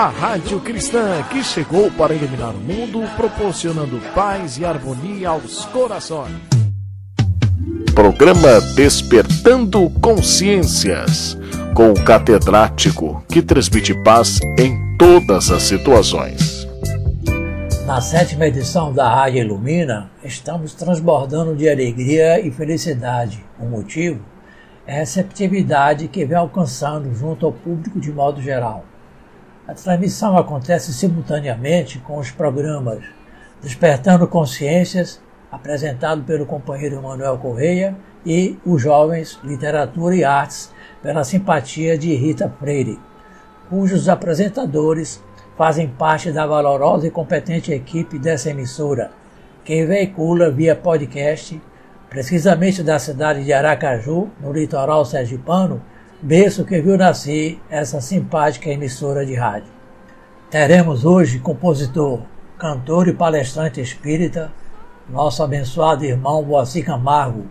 A Rádio Cristã que chegou para iluminar o mundo, proporcionando paz e harmonia aos corações. Programa Despertando Consciências, com o catedrático que transmite paz em todas as situações. Na sétima edição da Rádio Ilumina, estamos transbordando de alegria e felicidade. O motivo é a receptividade que vem alcançando junto ao público de modo geral. A transmissão acontece simultaneamente com os programas Despertando Consciências, apresentado pelo companheiro Manuel Correia, e Os Jovens Literatura e Artes, pela simpatia de Rita Freire, cujos apresentadores fazem parte da valorosa e competente equipe dessa emissora, que veicula via podcast, precisamente da cidade de Aracaju, no litoral sergipano, berço que viu nascer essa simpática emissora de rádio. Teremos hoje compositor, cantor e palestrante espírita, nosso abençoado irmão Boacir Camargo,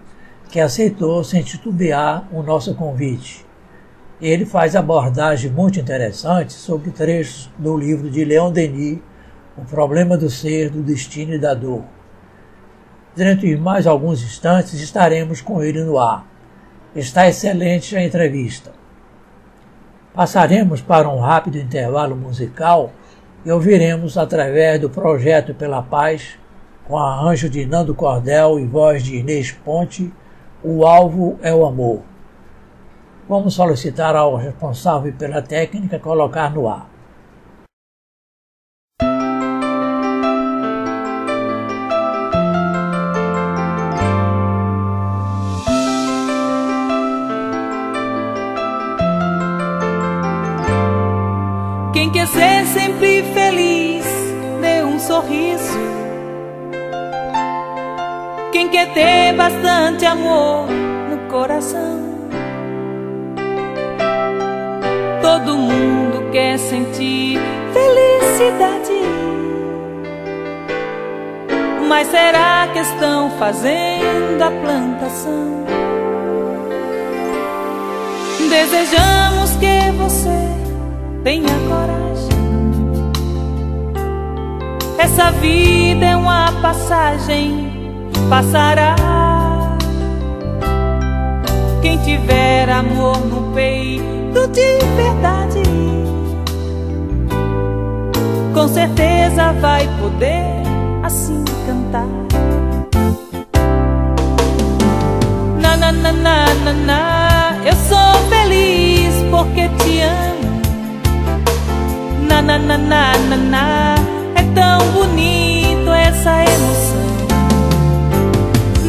que aceitou sem titubear o nosso convite. Ele faz abordagem muito interessante sobre trechos do livro de Leon Denis, O Problema do Ser, do Destino e da Dor. De mais alguns instantes estaremos com ele no ar. Está excelente a entrevista. Passaremos para um rápido intervalo musical e ouviremos através do projeto Pela Paz, com arranjo de Nando Cordel e voz de Inês Ponte, O Alvo é o Amor. Vamos solicitar ao responsável pela técnica colocar no ar. Quem quer ser sempre feliz, dê um sorriso. Quem quer ter bastante amor no coração. Todo mundo quer sentir felicidade. Mas será que estão fazendo a plantação? Desejamos que você tenha coragem. Essa vida é uma passagem, passará. Quem tiver amor no peito de verdade, com certeza vai poder assim cantar. Na na na na na na, eu sou feliz porque te amo na na na na na na tão bonito essa emoção.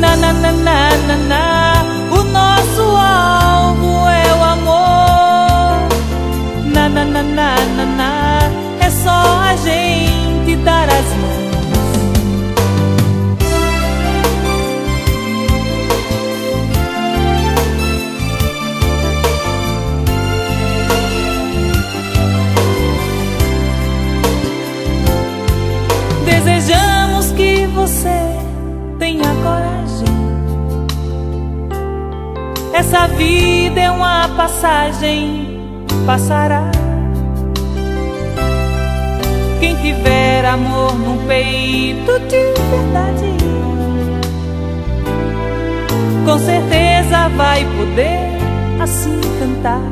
Na na na na na na. O nosso alvo é o amor. Na na na na na na. É só a gente dar as mãos Essa vida é uma passagem, passará. Quem tiver amor no peito de verdade, com certeza vai poder assim cantar.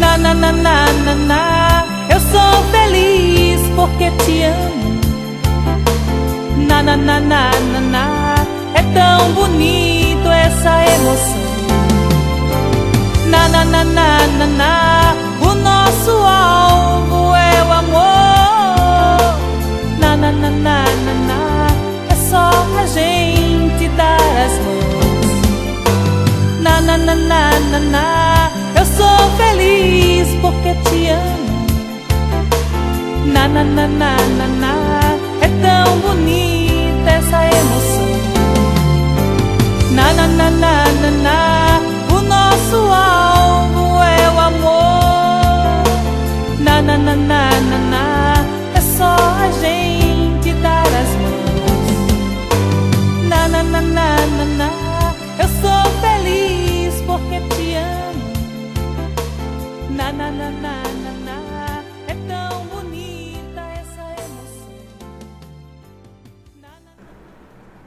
Na na na na na na eu sou feliz porque te amo. Na na na na na na, é tão bonito essa emoção. Na na na na na na, o nosso alvo é o amor. Na na na na na na, é só a gente dar as mãos. Na na na na na na, eu sou feliz porque te amo. Na na na na na na É tão bonita essa emoção Na na na na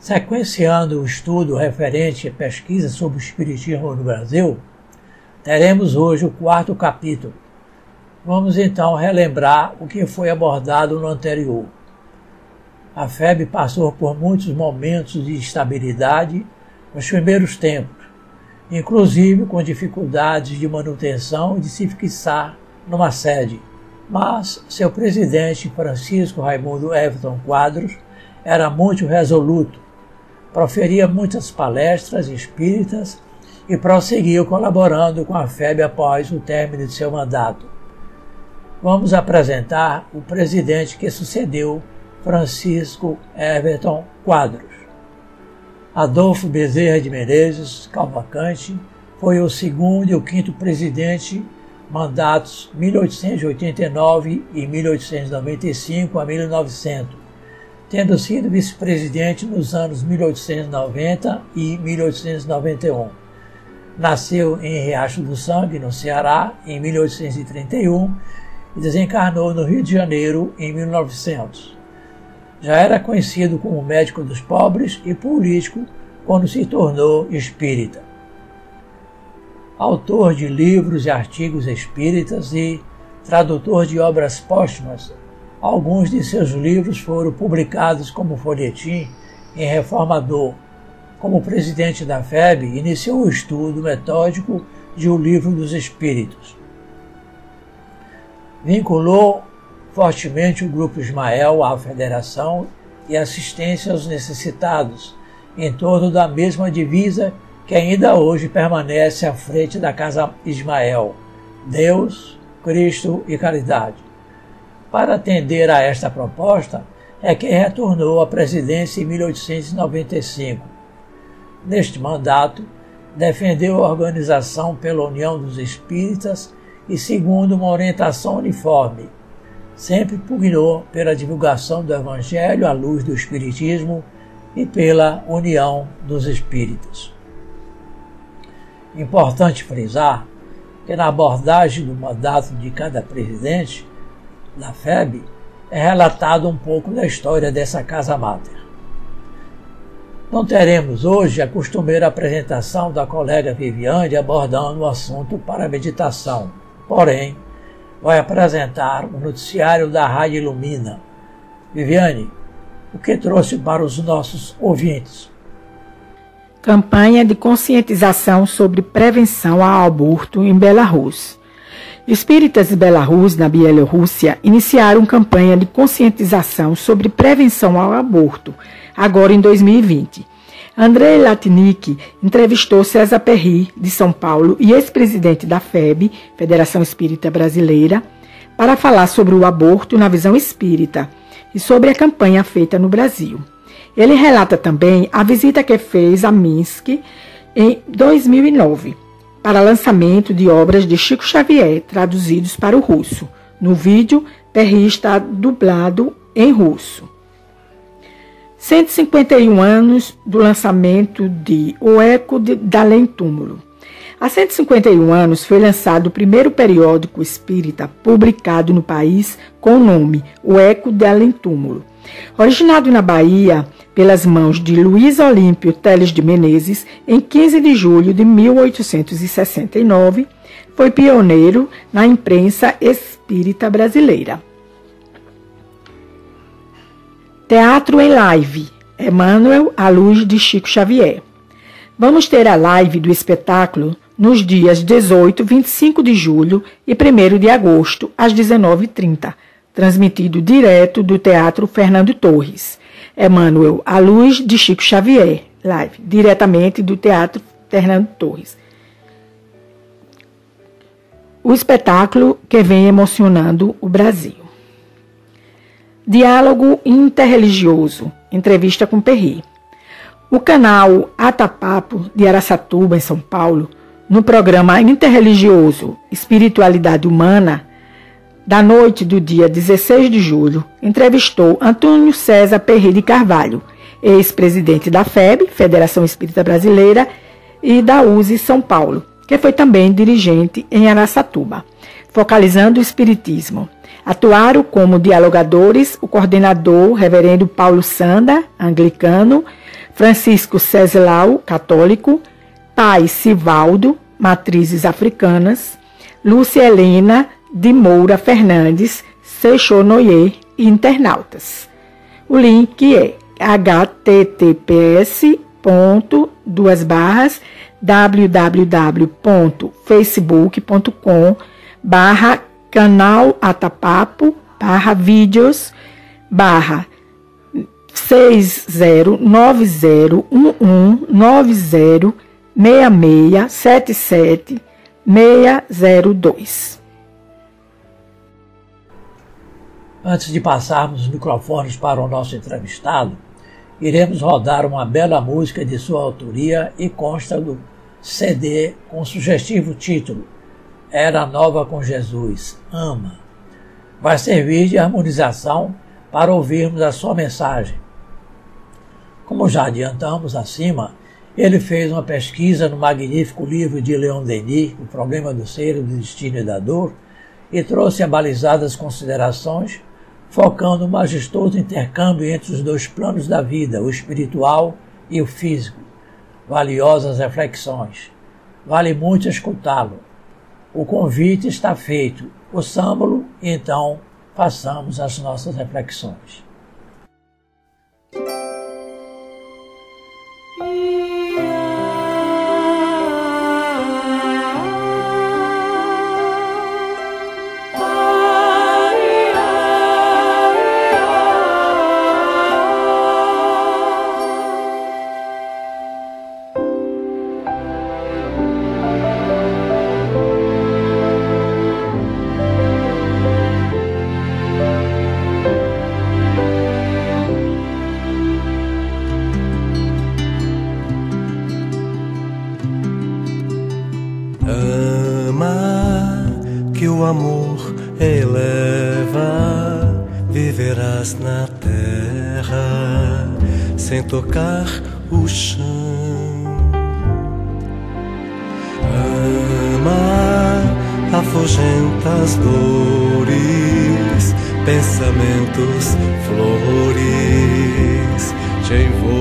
Sequenciando o estudo referente à pesquisa sobre o Espiritismo no Brasil, teremos hoje o quarto capítulo. Vamos então relembrar o que foi abordado no anterior. A FEB passou por muitos momentos de instabilidade nos primeiros tempos, inclusive com dificuldades de manutenção e de se fixar numa sede. Mas seu presidente, Francisco Raimundo Everton Quadros, era muito resoluto, proferia muitas palestras espíritas e prosseguiu colaborando com a FEB após o término de seu mandato. Vamos apresentar o presidente que sucedeu Francisco Everton Quadros. Adolfo Bezerra de Menezes Calvacante foi o segundo e o quinto presidente, mandatos 1889 e 1895 a 1900, tendo sido vice-presidente nos anos 1890 e 1891. Nasceu em Riacho do Sangue, no Ceará, em 1831 e desencarnou no Rio de Janeiro em 1900. Já era conhecido como médico dos pobres e político quando se tornou espírita. Autor de livros e artigos espíritas e tradutor de obras póstumas, alguns de seus livros foram publicados como folhetim em Reformador. Como presidente da FEB, iniciou o estudo metódico de O Livro dos Espíritos. Vinculou fortemente o Grupo Ismael à Federação e assistência aos necessitados, em torno da mesma divisa que ainda hoje permanece à frente da Casa Ismael: Deus, Cristo e Caridade. Para atender a esta proposta, é que retornou à presidência em 1895. Neste mandato, defendeu a organização pela União dos Espíritas e segundo uma orientação uniforme, sempre pugnou pela divulgação do Evangelho à luz do Espiritismo e pela união dos espíritos. Importante frisar que na abordagem do mandato de cada presidente da FEB é relatado um pouco da história dessa Casa Máter. Não teremos hoje a costumeira apresentação da colega Viviane abordando o assunto para a meditação, porém, vai apresentar o noticiário da Rádio Ilumina. Viviane, o que trouxe para os nossos ouvintes? Campanha de conscientização sobre prevenção ao aborto em Belarus. Espíritas de Belarus, na Bielorrússia, iniciaram campanha de conscientização sobre prevenção ao aborto, agora em 2020. Andrei Latnik entrevistou César Perry, de São Paulo, e ex-presidente da FEB, Federação Espírita Brasileira, para falar sobre o aborto na visão espírita e sobre a campanha feita no Brasil. Ele relata também a visita que fez a Minsk em 2009 para lançamento de obras de Chico Xavier traduzidos para o russo. No vídeo, Perry está dublado em russo. 151 anos do lançamento de O Eco de, da Além Túmulo. Há 151 anos foi lançado o primeiro periódico espírita publicado no país com o nome O Eco de Além Túmulo. Originado na Bahia pelas mãos de Luiz Olímpio Teles de Menezes, em 15 de julho de 1869, foi pioneiro na imprensa espírita brasileira. Teatro em Live. Emmanuel à luz de Chico Xavier. Vamos ter a live do espetáculo nos dias 18, 25 de julho e 1 de agosto, às 19h30, transmitido direto do Teatro Fernando Torres. Emmanuel à luz de Chico Xavier. Live, diretamente do Teatro Fernando Torres. O espetáculo que vem emocionando o Brasil. Diálogo interreligioso. Entrevista com Perri. O canal Atapapo de Araçatuba, em São Paulo, no programa interreligioso Espiritualidade Humana, da noite do dia 16 de julho, entrevistou Antônio César Perri de Carvalho, ex-presidente da FEB, Federação Espírita Brasileira, e da USE São Paulo, que foi também dirigente em Araçatuba, focalizando o espiritismo. Atuaram como dialogadores o coordenador, reverendo Paulo Sanda, anglicano, Francisco Ceslau, católico, Pai Sivaldo, matrizes africanas, Lúcia Helena de Moura Fernandes, Seixonoye e internautas. O link é https duas barras www.facebook.com barra canal Atapapo barra vídeos barra 609011906677 Antes de passarmos os microfones para o nosso entrevistado, iremos rodar uma bela música de sua autoria e consta do CD com sugestivo título Era Nova com Jesus, Ama. Vai servir de harmonização para ouvirmos a sua mensagem. Como já adiantamos acima, ele fez uma pesquisa no magnífico livro de Leon Denis, O Problema do Ser, do Destino e da Dor, e trouxe abalizadas considerações focando o majestoso intercâmbio entre os dois planos da vida, o espiritual e o físico. Valiosas reflexões. Vale muito escutá-lo. O convite está feito. Ouçamo-lo e então façamos as nossas reflexões. Afugenta as dores, pensamentos, flores te envolverão.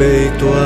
被夺。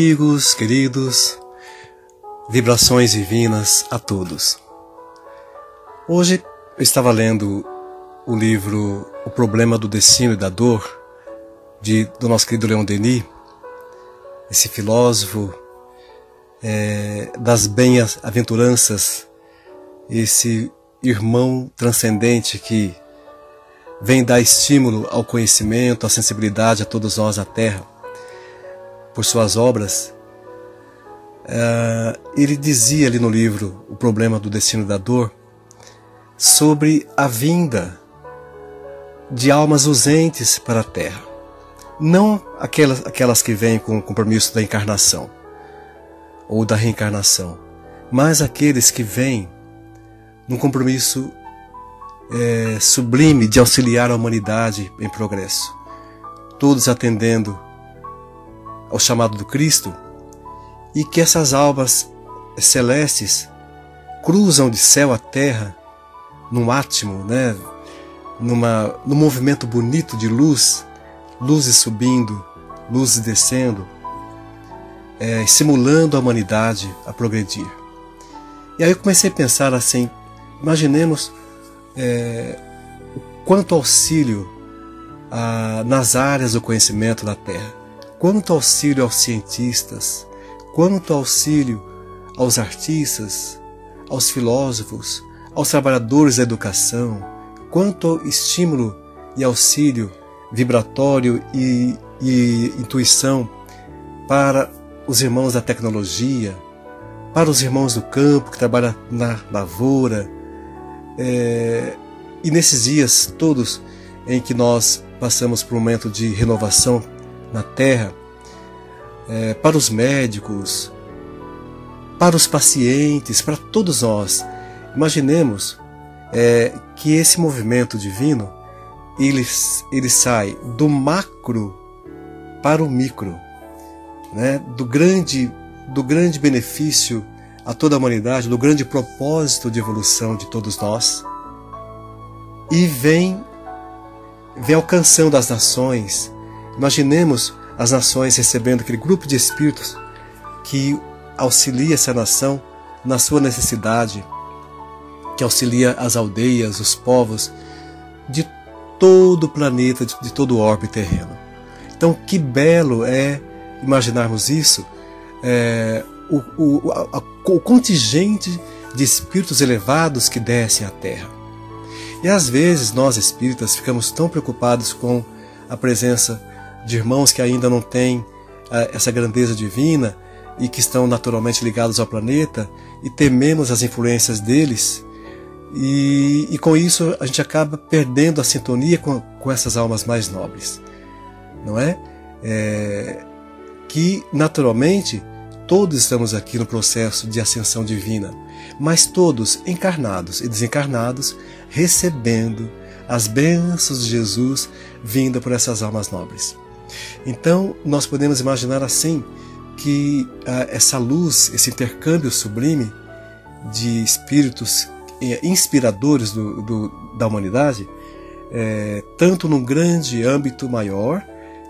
Amigos, queridos, vibrações divinas a todos. Hoje eu estava lendo o livro O Problema do Destino e da Dor, de, do nosso querido Leon Denis, esse filósofo é, das bem-aventuranças, esse irmão transcendente que vem dar estímulo ao conhecimento, à sensibilidade a todos nós a Terra, por suas obras. É, ele dizia ali no livro O Problema do Destino da Dor sobre a vinda de almas ausentes para a Terra. Não aquelas, aquelas que vêm com o compromisso da encarnação ou da reencarnação, mas aqueles que vêm num compromisso é, sublime de auxiliar a humanidade em progresso, todos atendendo ao chamado do Cristo, e que essas almas celestes cruzam de céu a terra num átimo, né, numa, num movimento bonito de luz, luzes subindo, luzes descendo, é, simulando a humanidade a progredir. E aí eu comecei a pensar assim: imaginemos é, quanto auxílio a, nas áreas do conhecimento da Terra, quanto auxílio aos cientistas, quanto auxílio aos artistas, aos filósofos, aos trabalhadores da educação, quanto estímulo e auxílio vibratório e, e intuição para os irmãos da tecnologia, para os irmãos do campo que trabalham na lavoura. É, e nesses dias todos em que nós passamos por um momento de renovação na Terra, é, para os médicos, para os pacientes, para todos nós, imaginemos é, que esse movimento divino ele, ele sai do macro para o micro, né? do, grande, do grande benefício a toda a humanidade, do grande propósito de evolução de todos nós, e vem, vem alcançando as nações. Imaginemos as nações recebendo aquele grupo de espíritos que auxilia essa nação na sua necessidade, que auxilia as aldeias, os povos de todo o planeta, de, todo o orbe terreno. Então, que belo é imaginarmos isso, é, o, o, a, o contingente de espíritos elevados que descem à Terra. E às vezes nós espíritas ficamos tão preocupados com a presença de irmãos que ainda não têm é, essa grandeza divina e que estão naturalmente ligados ao planeta e tememos as influências deles e, e, com isso a gente acaba perdendo a sintonia com, com essas almas mais nobres, não é? é? Que naturalmente todos estamos aqui no processo de ascensão divina, mas todos encarnados e desencarnados recebendo as bênçãos de Jesus vinda por essas almas nobres. Então nós podemos imaginar assim que ah, essa luz, esse intercâmbio sublime de espíritos é, inspiradores do, do, da humanidade, é, tanto num grande âmbito maior,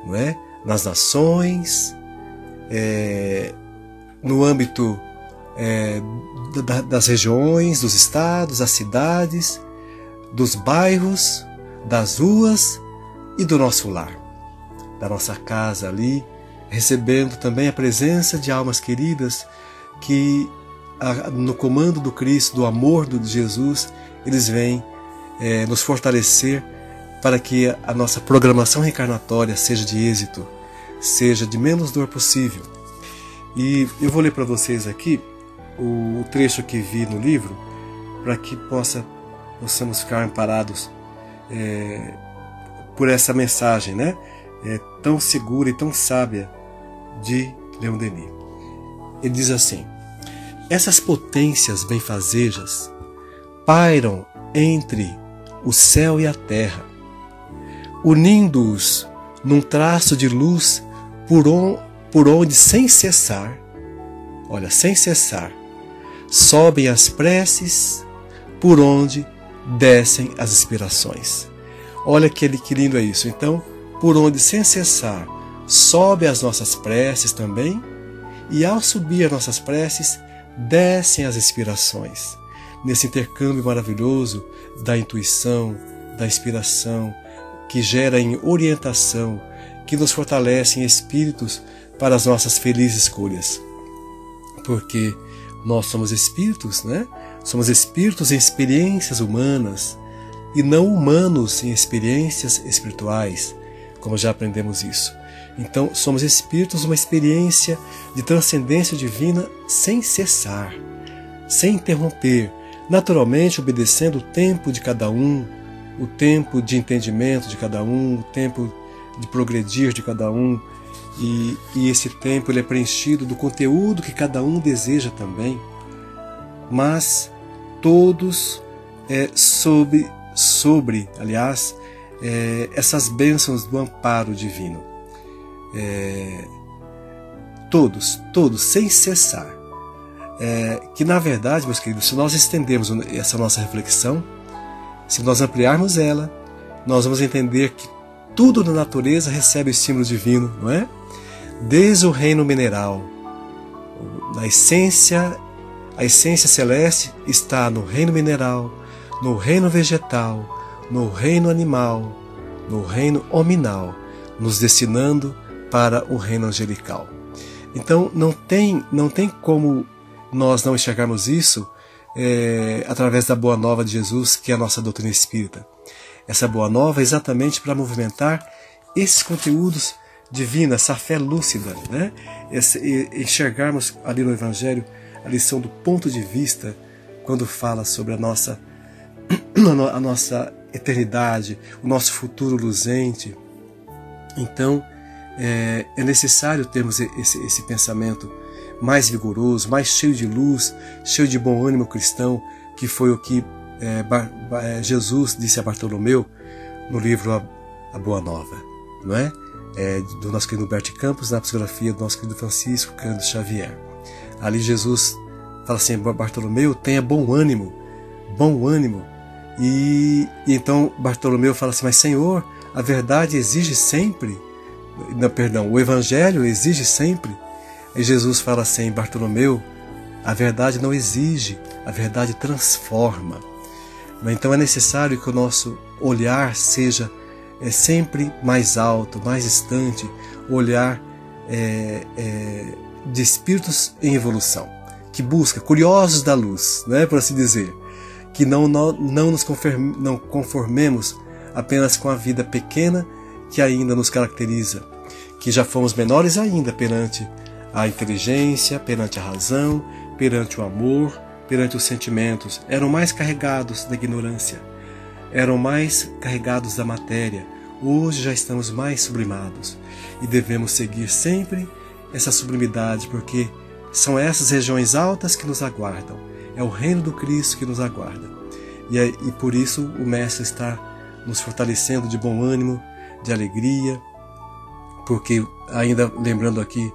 não é? nas nações, é, no âmbito é, da, das regiões, dos estados, das cidades, dos bairros, das ruas e do nosso lar, da nossa casa ali, recebendo também a presença de almas queridas que no comando do Cristo, do amor de Jesus, eles vêm é, nos fortalecer para que a nossa programação reencarnatória seja de êxito, seja de menos dor possível. E eu vou ler para vocês aqui o trecho que vi no livro, para que possa, possamos ficar amparados é, por essa mensagem, né? É, tão segura e tão sábia de Leon Denis. Ele diz assim: essas potências benfazejas pairam entre o céu e a terra, unindo-os num traço de luz por, on, por onde, sem cessar, olha, sem cessar, sobem as preces, por onde descem as inspirações. Olha que, lindo é isso. Então, por onde, sem cessar, sobe as nossas preces também, E ao subir nossas preces, descem as inspirações. Nesse intercâmbio maravilhoso da intuição, da inspiração, que gera em orientação, que nos fortalece em espíritos para as nossas felizes escolhas. Porque nós somos espíritos, né? Somos espíritos em experiências humanas e não humanos em experiências espirituais, como já aprendemos isso. Então, somos espíritos uma experiência de transcendência divina sem cessar, sem interromper, naturalmente obedecendo o tempo de cada um, o tempo de entendimento de cada um, o tempo de progredir de cada um, e, e esse tempo ele é preenchido do conteúdo que cada um deseja também, mas todos é, sobre, sobre, aliás, é, essas bênçãos do amparo divino. É, todos, todos, sem cessar. É, que na verdade, meus queridos, se nós estendermos essa nossa reflexão, se nós ampliarmos ela, nós vamos entender que tudo na natureza recebe o estímulo divino, não é? Desde o reino mineral, na essência, a essência celeste está no reino mineral, no reino vegetal, no reino animal, no reino hominal, nos destinando para o reino angelical. Então não tem, não tem como nós não enxergarmos isso é, através da boa nova de Jesus, que é a nossa doutrina espírita. Essa boa nova é exatamente para movimentar esses conteúdos divinos, essa fé lúcida, né? Esse, enxergarmos ali no Evangelho a lição do ponto de vista quando fala sobre a nossa, a nossa eternidade, o nosso futuro luzente. Então, é, é necessário termos esse, esse pensamento mais vigoroso, mais cheio de luz, cheio de bom ânimo cristão, que foi o que é, é, Jesus disse a Bartolomeu no livro A, Boa Nova, não é? é? Do nosso querido Bert Campos, na psicografia do nosso querido Francisco Cândido Xavier. Ali Jesus fala assim: Bartolomeu, tenha bom ânimo, bom ânimo. E, então Bartolomeu fala assim: Mas Senhor, a verdade exige sempre não, perdão, o Evangelho exige sempre. E Jesus fala assim, Bartolomeu, a verdade não exige, a verdade transforma. Então é necessário que o nosso olhar seja é, sempre mais alto, mais distante, olhar é, é, de espíritos em evolução, que busca, curiosos da luz, né, por assim dizer, que não, não, não nos conforme, não conformemos apenas com a vida pequena que ainda nos caracteriza, que já fomos menores ainda perante a inteligência, perante a razão, perante o amor, perante os sentimentos, eram mais carregados da ignorância, eram mais carregados da matéria. Hoje já estamos mais sublimados e devemos seguir sempre essa sublimidade, porque são essas regiões altas que nos aguardam. É o reino do Cristo que nos aguarda. E, é, e por isso o Mestre está nos fortalecendo de bom ânimo, de alegria, porque ainda lembrando aqui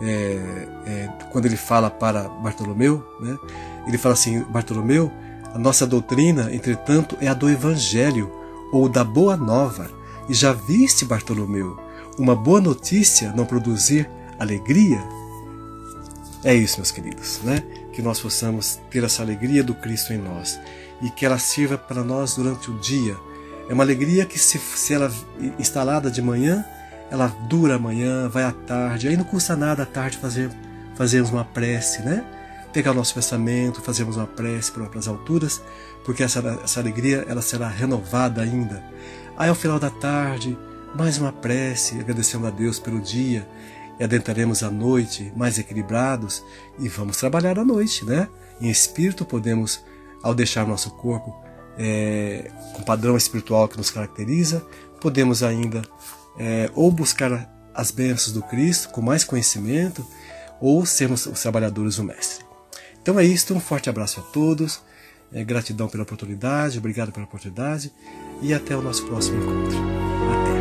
é, é, quando ele fala para Bartolomeu, né, ele fala assim: Bartolomeu, a nossa doutrina, entretanto, é a do Evangelho ou da Boa Nova. E já viste, Bartolomeu, uma boa notícia não produzir alegria? É isso, meus queridos, né? Que nós possamos ter essa alegria do Cristo em nós e que ela sirva para nós durante o dia é uma alegria que, se, se ela instalada de manhã, ela dura amanhã, vai à tarde. Aí não custa nada à tarde fazer, fazermos uma prece, né? Pegar o nosso pensamento, fazermos uma prece para as alturas, porque essa, essa alegria ela será renovada ainda. Aí ao final da tarde, mais uma prece, agradecendo a Deus pelo dia, e adentraremos a noite mais equilibrados e vamos trabalhar à noite, né? Em espírito podemos, ao deixar nosso corpo, é, com padrão espiritual que nos caracteriza, podemos ainda é, ou buscar as bênçãos do Cristo com mais conhecimento, ou sermos os trabalhadores do Mestre. Então é isso, um forte abraço a todos, é, gratidão pela oportunidade, obrigado pela oportunidade e até o nosso próximo encontro. Até!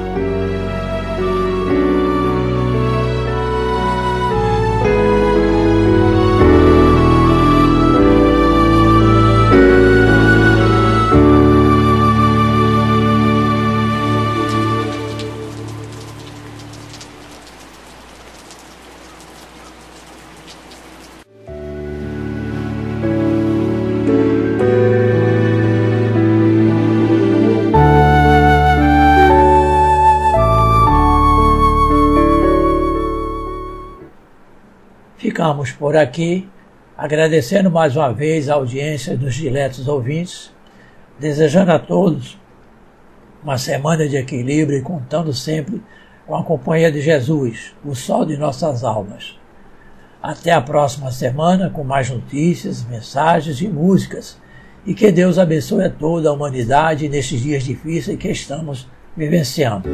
Ficamos por aqui, agradecendo mais uma vez a audiência dos diletos ouvintes, desejando a todos uma semana de equilíbrio e contando sempre com a companhia de Jesus, o sol de nossas almas. Até a próxima semana com mais notícias, mensagens e músicas. E que Deus abençoe a toda a humanidade nestes dias difíceis que estamos vivenciando.